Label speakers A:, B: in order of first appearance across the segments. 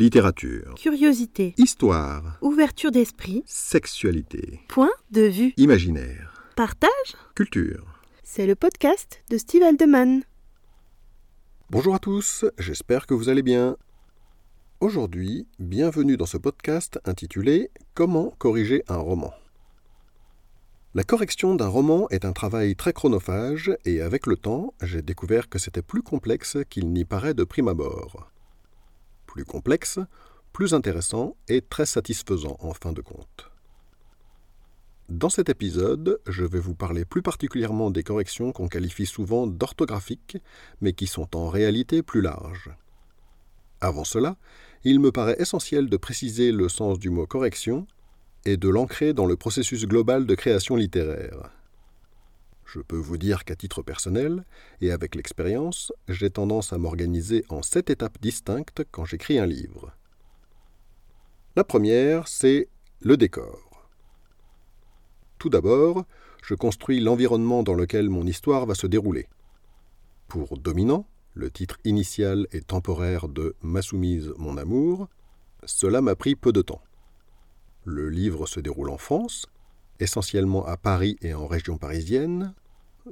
A: Littérature.
B: Curiosité.
A: Histoire.
B: Ouverture d'esprit.
A: Sexualité.
B: Point de vue.
A: Imaginaire.
B: Partage.
A: Culture.
B: C'est le podcast de Steve Aldeman.
A: Bonjour à tous, j'espère que vous allez bien. Aujourd'hui, bienvenue dans ce podcast intitulé Comment corriger un roman. La correction d'un roman est un travail très chronophage et avec le temps, j'ai découvert que c'était plus complexe qu'il n'y paraît de prime abord. Plus complexe, plus intéressant et très satisfaisant en fin de compte. Dans cet épisode, je vais vous parler plus particulièrement des corrections qu'on qualifie souvent d'orthographiques, mais qui sont en réalité plus larges. Avant cela, il me paraît essentiel de préciser le sens du mot correction et de l'ancrer dans le processus global de création littéraire. Je peux vous dire qu'à titre personnel, et avec l'expérience, j'ai tendance à m'organiser en sept étapes distinctes quand j'écris un livre. La première, c'est le décor. Tout d'abord, je construis l'environnement dans lequel mon histoire va se dérouler. Pour dominant, le titre initial et temporaire de Ma soumise, mon amour, cela m'a pris peu de temps. Le livre se déroule en France, essentiellement à Paris et en région parisienne,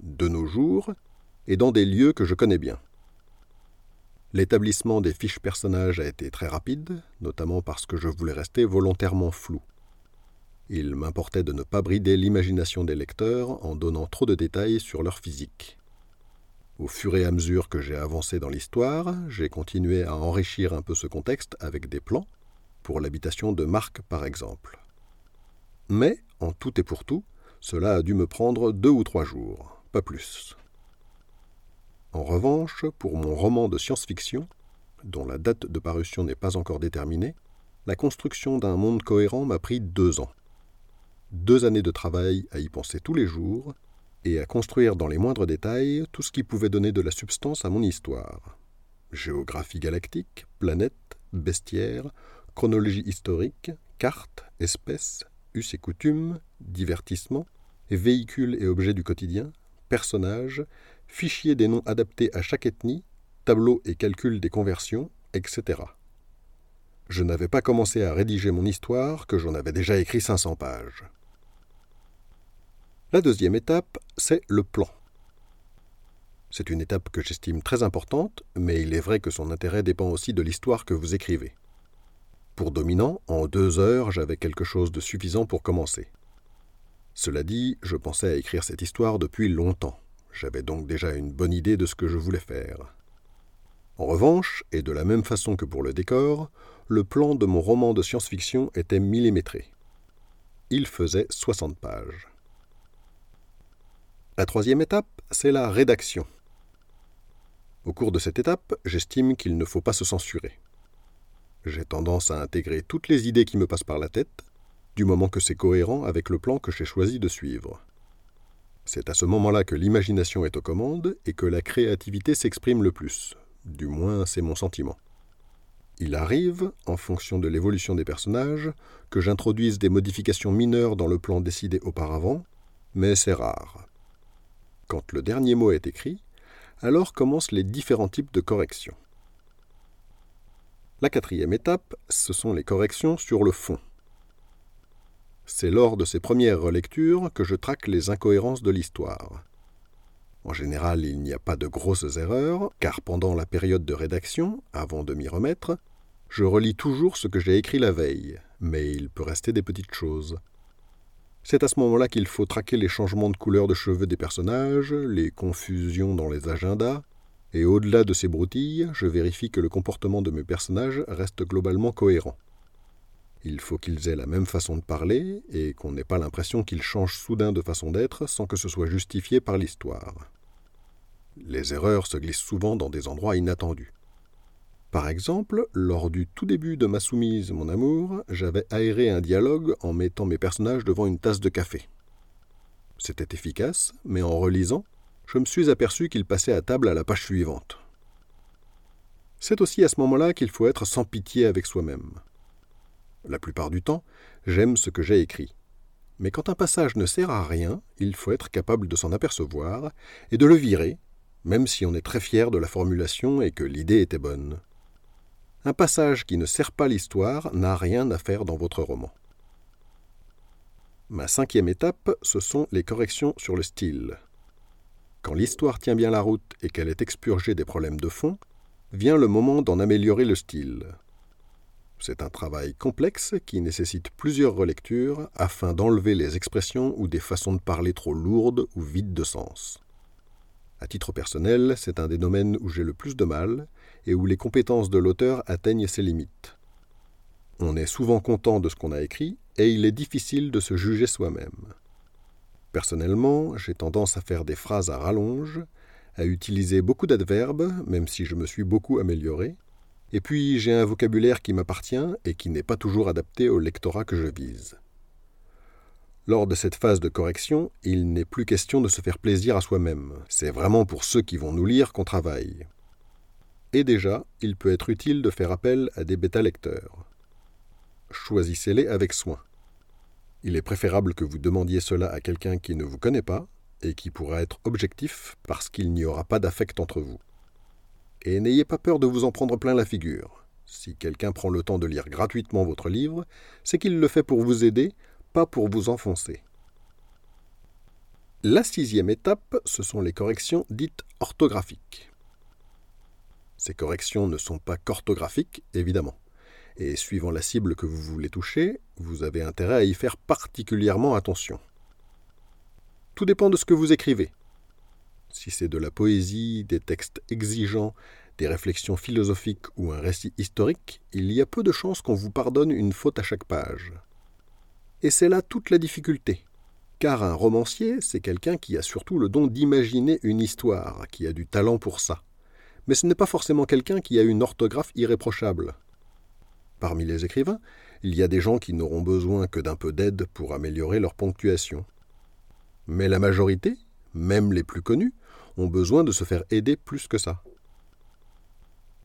A: de nos jours, et dans des lieux que je connais bien. L'établissement des fiches personnages a été très rapide, notamment parce que je voulais rester volontairement flou. Il m'importait de ne pas brider l'imagination des lecteurs en donnant trop de détails sur leur physique. Au fur et à mesure que j'ai avancé dans l'histoire, j'ai continué à enrichir un peu ce contexte avec des plans, pour l'habitation de Marc par exemple. Mais, en tout et pour tout, cela a dû me prendre deux ou trois jours, pas plus. En revanche, pour mon roman de science-fiction, dont la date de parution n'est pas encore déterminée, la construction d'un monde cohérent m'a pris deux ans. Deux années de travail à y penser tous les jours et à construire dans les moindres détails tout ce qui pouvait donner de la substance à mon histoire. Géographie galactique, planètes, bestiaires, chronologie historique, cartes, espèces, us et coutumes, divertissement, véhicules et objets du quotidien, personnages, fichiers des noms adaptés à chaque ethnie, tableaux et calculs des conversions, etc. Je n'avais pas commencé à rédiger mon histoire que j'en avais déjà écrit 500 pages. La deuxième étape, c'est le plan. C'est une étape que j'estime très importante, mais il est vrai que son intérêt dépend aussi de l'histoire que vous écrivez. Pour dominant, en deux heures, j'avais quelque chose de suffisant pour commencer. Cela dit, je pensais à écrire cette histoire depuis longtemps. J'avais donc déjà une bonne idée de ce que je voulais faire. En revanche, et de la même façon que pour le décor, le plan de mon roman de science-fiction était millimétré. Il faisait 60 pages. La troisième étape, c'est la rédaction. Au cours de cette étape, j'estime qu'il ne faut pas se censurer. J'ai tendance à intégrer toutes les idées qui me passent par la tête, du moment que c'est cohérent avec le plan que j'ai choisi de suivre. C'est à ce moment-là que l'imagination est aux commandes et que la créativité s'exprime le plus. Du moins, c'est mon sentiment. Il arrive, en fonction de l'évolution des personnages, que j'introduise des modifications mineures dans le plan décidé auparavant, mais c'est rare. Quand le dernier mot est écrit, alors commencent les différents types de corrections. La quatrième étape, ce sont les corrections sur le fond. C'est lors de ces premières relectures que je traque les incohérences de l'histoire. En général, il n'y a pas de grosses erreurs, car pendant la période de rédaction, avant de m'y remettre, je relis toujours ce que j'ai écrit la veille, mais il peut rester des petites choses. C'est à ce moment-là qu'il faut traquer les changements de couleur de cheveux des personnages, les confusions dans les agendas, et au-delà de ces broutilles, je vérifie que le comportement de mes personnages reste globalement cohérent. Il faut qu'ils aient la même façon de parler et qu'on n'ait pas l'impression qu'ils changent soudain de façon d'être sans que ce soit justifié par l'histoire. Les erreurs se glissent souvent dans des endroits inattendus. Par exemple, lors du tout début de Ma soumise, mon amour, j'avais aéré un dialogue en mettant mes personnages devant une tasse de café. C'était efficace, mais en relisant, je me suis aperçu qu'il passait à table à la page suivante. C'est aussi à ce moment-là qu'il faut être sans pitié avec soi-même. La plupart du temps, j'aime ce que j'ai écrit. Mais quand un passage ne sert à rien, il faut être capable de s'en apercevoir et de le virer, même si on est très fier de la formulation et que l'idée était bonne. Un passage qui ne sert pas l'histoire n'a rien à faire dans votre roman. Ma cinquième étape, ce sont les corrections sur le style. Quand l'histoire tient bien la route et qu'elle est expurgée des problèmes de fond, vient le moment d'en améliorer le style. C'est un travail complexe qui nécessite plusieurs relectures afin d'enlever les expressions ou des façons de parler trop lourdes ou vides de sens. À titre personnel, c'est un des domaines où j'ai le plus de mal et où les compétences de l'auteur atteignent ses limites. On est souvent content de ce qu'on a écrit et il est difficile de se juger soi-même. Personnellement, j'ai tendance à faire des phrases à rallonge, à utiliser beaucoup d'adverbes, même si je me suis beaucoup amélioré, et puis j'ai un vocabulaire qui m'appartient et qui n'est pas toujours adapté au lectorat que je vise. Lors de cette phase de correction, il n'est plus question de se faire plaisir à soi-même. C'est vraiment pour ceux qui vont nous lire qu'on travaille. Et déjà, il peut être utile de faire appel à des bêta-lecteurs. Choisissez-les avec soin. Il est préférable que vous demandiez cela à quelqu'un qui ne vous connaît pas et qui pourra être objectif parce qu'il n'y aura pas d'affect entre vous. Et n'ayez pas peur de vous en prendre plein la figure. Si quelqu'un prend le temps de lire gratuitement votre livre, c'est qu'il le fait pour vous aider, pas pour vous enfoncer. La sixième étape, ce sont les corrections dites orthographiques. Ces corrections ne sont pas qu'orthographiques, évidemment et suivant la cible que vous voulez toucher, vous avez intérêt à y faire particulièrement attention. Tout dépend de ce que vous écrivez. Si c'est de la poésie, des textes exigeants, des réflexions philosophiques ou un récit historique, il y a peu de chances qu'on vous pardonne une faute à chaque page. Et c'est là toute la difficulté. Car un romancier, c'est quelqu'un qui a surtout le don d'imaginer une histoire, qui a du talent pour ça. Mais ce n'est pas forcément quelqu'un qui a une orthographe irréprochable. Parmi les écrivains, il y a des gens qui n'auront besoin que d'un peu d'aide pour améliorer leur ponctuation. Mais la majorité, même les plus connus, ont besoin de se faire aider plus que ça.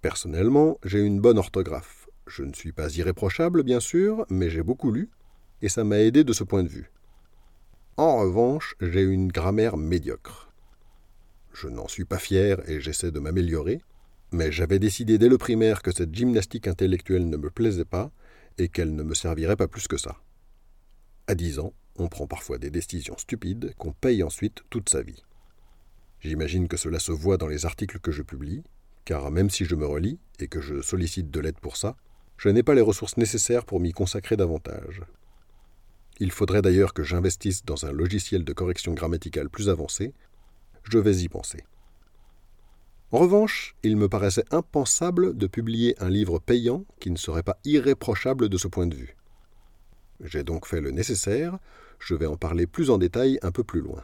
A: Personnellement, j'ai une bonne orthographe. Je ne suis pas irréprochable, bien sûr, mais j'ai beaucoup lu, et ça m'a aidé de ce point de vue. En revanche, j'ai une grammaire médiocre. Je n'en suis pas fier et j'essaie de m'améliorer, mais j'avais décidé dès le primaire que cette gymnastique intellectuelle ne me plaisait pas et qu'elle ne me servirait pas plus que ça. À dix ans, on prend parfois des décisions stupides qu'on paye ensuite toute sa vie. J'imagine que cela se voit dans les articles que je publie, car même si je me relis et que je sollicite de l'aide pour ça, je n'ai pas les ressources nécessaires pour m'y consacrer davantage. Il faudrait d'ailleurs que j'investisse dans un logiciel de correction grammaticale plus avancé. Je vais y penser. En revanche, il me paraissait impensable de publier un livre payant qui ne serait pas irréprochable de ce point de vue. J'ai donc fait le nécessaire, je vais en parler plus en détail un peu plus loin.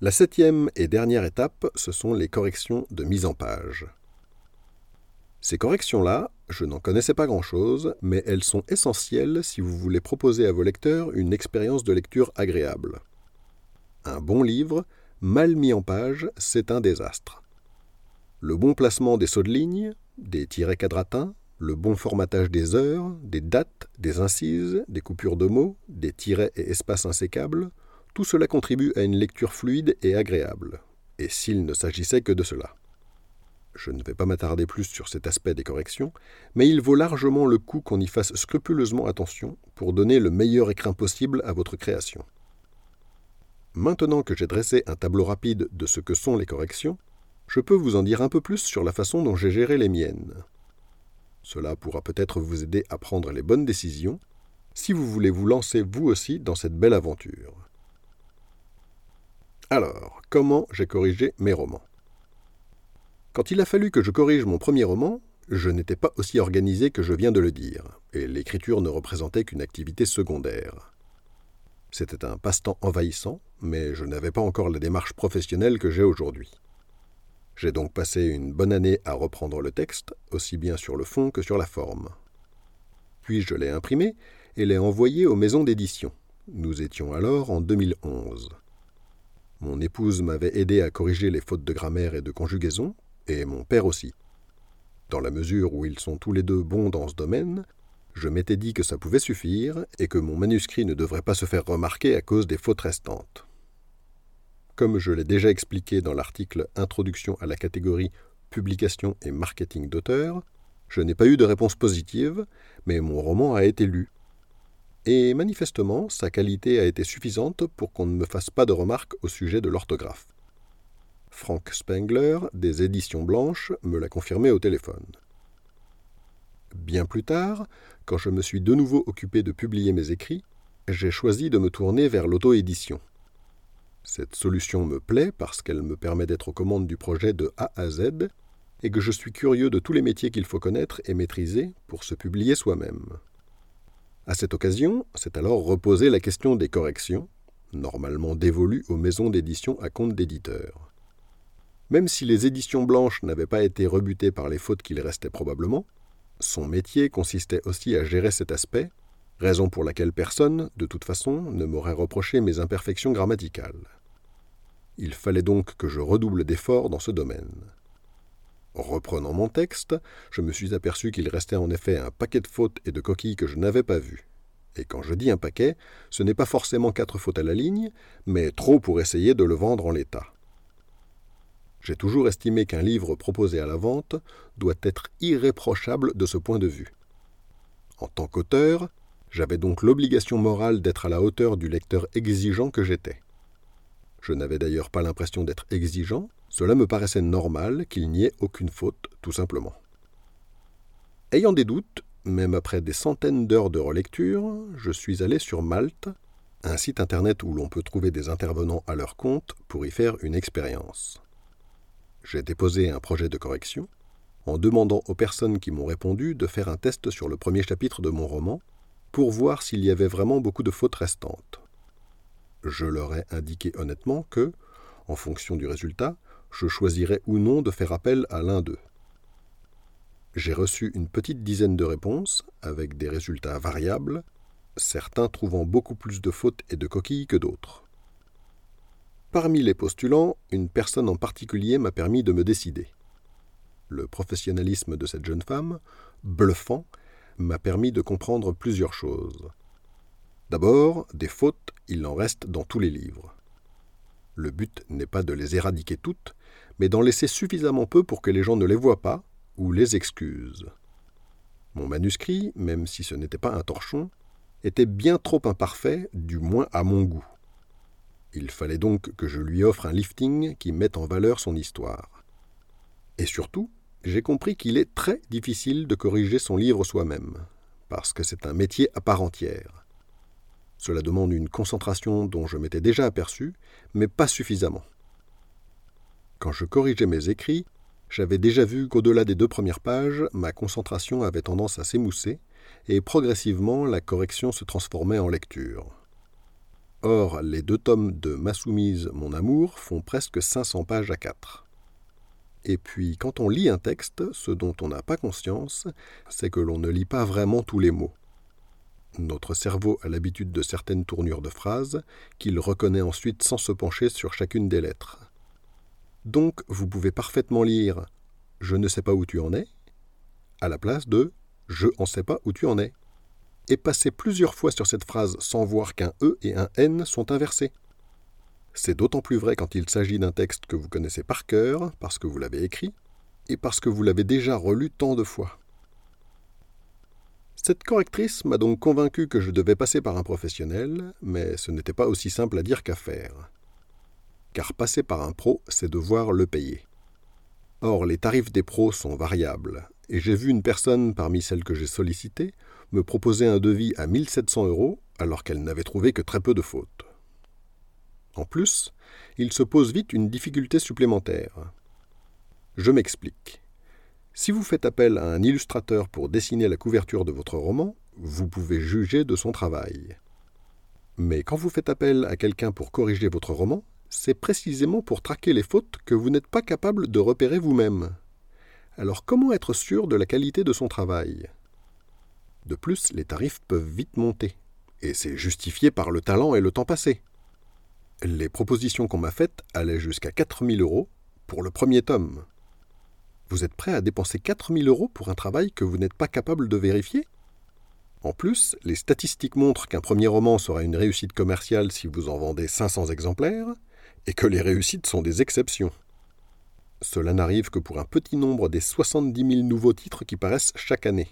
A: La septième et dernière étape, ce sont les corrections de mise en page. Ces corrections-là, je n'en connaissais pas grand-chose, mais elles sont essentielles si vous voulez proposer à vos lecteurs une expérience de lecture agréable. Un bon livre, mal mis en page, c'est un désastre. Le bon placement des sauts de ligne, des tirets quadratins, le bon formatage des heures, des dates, des incises, des coupures de mots, des tirets et espaces insécables, tout cela contribue à une lecture fluide et agréable. Et s'il ne s'agissait que de cela. Je ne vais pas m'attarder plus sur cet aspect des corrections, mais il vaut largement le coup qu'on y fasse scrupuleusement attention pour donner le meilleur écrin possible à votre création. Maintenant que j'ai dressé un tableau rapide de ce que sont les corrections, je peux vous en dire un peu plus sur la façon dont j'ai géré les miennes. Cela pourra peut-être vous aider à prendre les bonnes décisions si vous voulez vous lancer vous aussi dans cette belle aventure. Alors, comment j'ai corrigé mes romans? Quand il a fallu que je corrige mon premier roman, je n'étais pas aussi organisé que je viens de le dire, et l'écriture ne représentait qu'une activité secondaire. C'était un passe-temps envahissant, mais je n'avais pas encore la démarche professionnelle que j'ai aujourd'hui. J'ai donc passé une bonne année à reprendre le texte, aussi bien sur le fond que sur la forme. Puis je l'ai imprimé et l'ai envoyé aux maisons d'édition. Nous étions alors en 2011. Mon épouse m'avait aidé à corriger les fautes de grammaire et de conjugaison, et mon père aussi. Dans la mesure où ils sont tous les deux bons dans ce domaine, je m'étais dit que ça pouvait suffire et que mon manuscrit ne devrait pas se faire remarquer à cause des fautes restantes. Comme je l'ai déjà expliqué dans l'article Introduction à la catégorie Publication et marketing d'auteur, Je n'ai pas eu de réponse positive, mais mon roman a été lu. Et manifestement, sa qualité a été suffisante pour qu'on ne me fasse pas de remarques au sujet de l'orthographe. Frank Spengler, des Éditions Blanches, me l'a confirmé au téléphone. Bien plus tard, quand je me suis de nouveau occupé de publier mes écrits, j'ai choisi de me tourner vers l'auto-édition. Cette solution me plaît parce qu'elle me permet d'être aux commandes du projet de A à Z et que je suis curieux de tous les métiers qu'il faut connaître et maîtriser pour se publier soi-même. À cette occasion, c'est alors reposée la question des corrections, normalement dévolues aux maisons d'édition à compte d'éditeur. Même si les éditions blanches n'avaient pas été rebutées par les fautes qu'il restait probablement, son métier consistait aussi à gérer cet aspect, raison pour laquelle personne, de toute façon, ne m'aurait reproché mes imperfections grammaticales. Il fallait donc que je redouble d'efforts dans ce domaine. Reprenant mon texte, je me suis aperçu qu'il restait en effet un paquet de fautes et de coquilles que je n'avais pas vues. Et quand je dis un paquet, ce n'est pas forcément quatre fautes à la ligne, mais trop pour essayer de le vendre en l'état. J'ai toujours estimé qu'un livre proposé à la vente doit être irréprochable de ce point de vue. En tant qu'auteur, j'avais donc l'obligation morale d'être à la hauteur du lecteur exigeant que j'étais. Je n'avais d'ailleurs pas l'impression d'être exigeant, cela me paraissait normal qu'il n'y ait aucune faute, tout simplement. Ayant des doutes, même après des centaines d'heures de relecture, je suis allé sur Malte, un site internet où l'on peut trouver des intervenants à leur compte pour y faire une expérience j'ai déposé un projet de correction en demandant aux personnes qui m'ont répondu de faire un test sur le premier chapitre de mon roman pour voir s'il y avait vraiment beaucoup de fautes restantes. Je leur ai indiqué honnêtement que, en fonction du résultat, je choisirais ou non de faire appel à l'un d'eux. J'ai reçu une petite dizaine de réponses, avec des résultats variables, certains trouvant beaucoup plus de fautes et de coquilles que d'autres. Parmi les postulants, une personne en particulier m'a permis de me décider. Le professionnalisme de cette jeune femme, bluffant, m'a permis de comprendre plusieurs choses. D'abord, des fautes, il en reste dans tous les livres. Le but n'est pas de les éradiquer toutes, mais d'en laisser suffisamment peu pour que les gens ne les voient pas ou les excusent. Mon manuscrit, même si ce n'était pas un torchon, était bien trop imparfait, du moins à mon goût. Il fallait donc que je lui offre un lifting qui mette en valeur son histoire. Et surtout, j'ai compris qu'il est très difficile de corriger son livre soi-même, parce que c'est un métier à part entière. Cela demande une concentration dont je m'étais déjà aperçu, mais pas suffisamment. Quand je corrigeais mes écrits, j'avais déjà vu qu'au-delà des deux premières pages, ma concentration avait tendance à s'émousser, et progressivement la correction se transformait en lecture. Or, les deux tomes de Ma soumise, mon amour font presque 500 pages à quatre. Et puis, quand on lit un texte, ce dont on n'a pas conscience, c'est que l'on ne lit pas vraiment tous les mots. Notre cerveau a l'habitude de certaines tournures de phrases qu'il reconnaît ensuite sans se pencher sur chacune des lettres. Donc, vous pouvez parfaitement lire Je ne sais pas où tu en es à la place de Je en sais pas où tu en es et passer plusieurs fois sur cette phrase sans voir qu'un E et un N sont inversés. C'est d'autant plus vrai quand il s'agit d'un texte que vous connaissez par cœur, parce que vous l'avez écrit, et parce que vous l'avez déjà relu tant de fois. Cette correctrice m'a donc convaincu que je devais passer par un professionnel, mais ce n'était pas aussi simple à dire qu'à faire. Car passer par un pro, c'est devoir le payer. Or, les tarifs des pros sont variables, et j'ai vu une personne parmi celles que j'ai sollicitées me proposer un devis à 1700 euros alors qu'elle n'avait trouvé que très peu de fautes. En plus, il se pose vite une difficulté supplémentaire. Je m'explique. Si vous faites appel à un illustrateur pour dessiner la couverture de votre roman, vous pouvez juger de son travail. Mais quand vous faites appel à quelqu'un pour corriger votre roman, c'est précisément pour traquer les fautes que vous n'êtes pas capable de repérer vous-même. Alors comment être sûr de la qualité de son travail? De plus, les tarifs peuvent vite monter, et c'est justifié par le talent et le temps passé. Les propositions qu'on m'a faites allaient jusqu'à 4000 euros pour le premier tome. Vous êtes prêt à dépenser 4000 euros pour un travail que vous n'êtes pas capable de vérifier? En plus, les statistiques montrent qu'un premier roman sera une réussite commerciale si vous en vendez 500 exemplaires, et que les réussites sont des exceptions. cela n'arrive que pour un petit nombre des 70 000 nouveaux titres qui paraissent chaque année.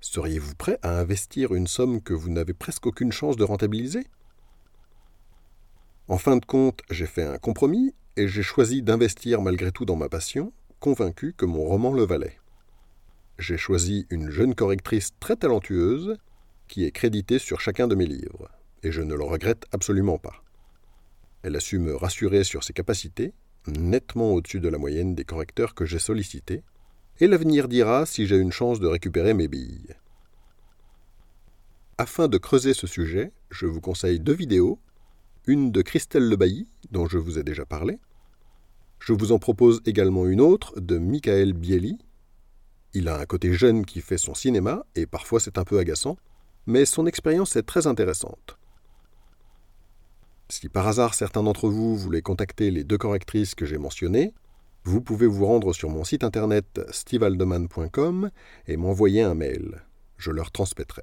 A: Seriez-vous prêt à investir une somme que vous n'avez presque aucune chance de rentabiliser? En fin de compte, j'ai fait un compromis et j'ai choisi d'investir malgré tout dans ma passion, convaincu que mon roman le valait. J'ai choisi une jeune correctrice très talentueuse qui est créditée sur chacun de mes livres, et je ne le regrette absolument pas. Elle a su me rassurer sur ses capacités, nettement au-dessus de la moyenne des correcteurs que j'ai sollicités, et l'avenir dira si j'ai une chance de récupérer mes billes. Afin de creuser ce sujet, je vous conseille deux vidéos, une de Christelle Lebailly, dont je vous ai déjà parlé. Je vous en propose également une autre de Michael Bieli. Il a un côté jeune qui fait son cinéma, et parfois c'est un peu agaçant, mais son expérience est très intéressante. Si par hasard certains d'entre vous voulaient contacter les deux correctrices que j'ai mentionnées, vous pouvez vous rendre sur mon site internet stevaldeman.com et m'envoyer un mail. Je leur transmettrai.